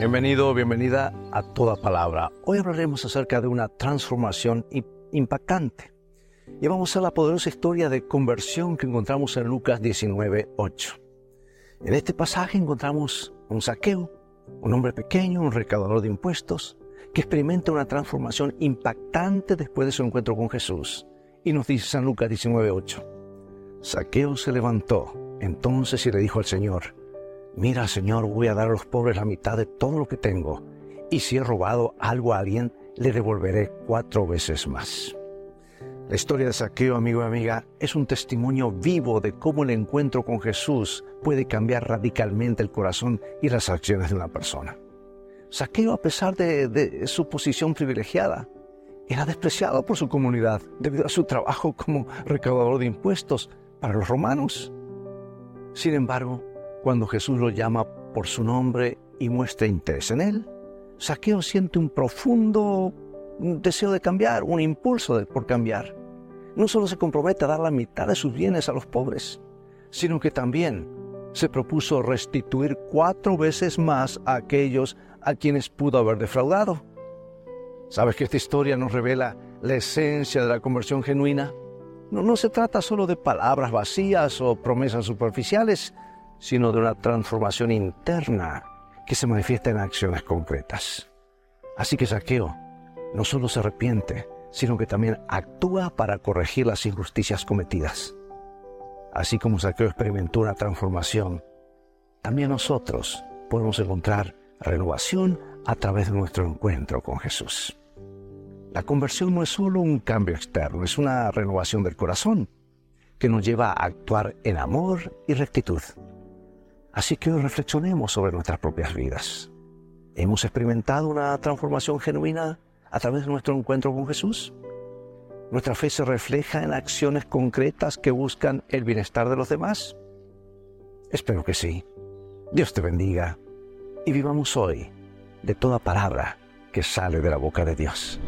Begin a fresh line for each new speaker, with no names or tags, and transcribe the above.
Bienvenido, bienvenida a Toda Palabra. Hoy hablaremos acerca de una transformación impactante. Y vamos a la poderosa historia de conversión que encontramos en Lucas 19, 8. En este pasaje encontramos un saqueo, un hombre pequeño, un recaudador de impuestos, que experimenta una transformación impactante después de su encuentro con Jesús. Y nos dice San Lucas 19, 8. Saqueo se levantó entonces y le dijo al Señor, Mira, Señor, voy a dar a los pobres la mitad de todo lo que tengo, y si he robado algo a alguien, le devolveré cuatro veces más. La historia de Saqueo, amigo y amiga, es un testimonio vivo de cómo el encuentro con Jesús puede cambiar radicalmente el corazón y las acciones de una persona. Saqueo, a pesar de, de su posición privilegiada, era despreciado por su comunidad debido a su trabajo como recaudador de impuestos para los romanos. Sin embargo, cuando Jesús lo llama por su nombre y muestra interés en él, Saqueo siente un profundo deseo de cambiar, un impulso por cambiar. No solo se compromete a dar la mitad de sus bienes a los pobres, sino que también se propuso restituir cuatro veces más a aquellos a quienes pudo haber defraudado. ¿Sabes que esta historia nos revela la esencia de la conversión genuina? No, no se trata solo de palabras vacías o promesas superficiales, sino de una transformación interna que se manifiesta en acciones concretas. Así que Saqueo no solo se arrepiente, sino que también actúa para corregir las injusticias cometidas. Así como Saqueo experimentó una transformación, también nosotros podemos encontrar renovación a través de nuestro encuentro con Jesús. La conversión no es solo un cambio externo, es una renovación del corazón que nos lleva a actuar en amor y rectitud. Así que hoy reflexionemos sobre nuestras propias vidas. ¿Hemos experimentado una transformación genuina a través de nuestro encuentro con Jesús? ¿Nuestra fe se refleja en acciones concretas que buscan el bienestar de los demás? Espero que sí. Dios te bendiga y vivamos hoy de toda palabra que sale de la boca de Dios.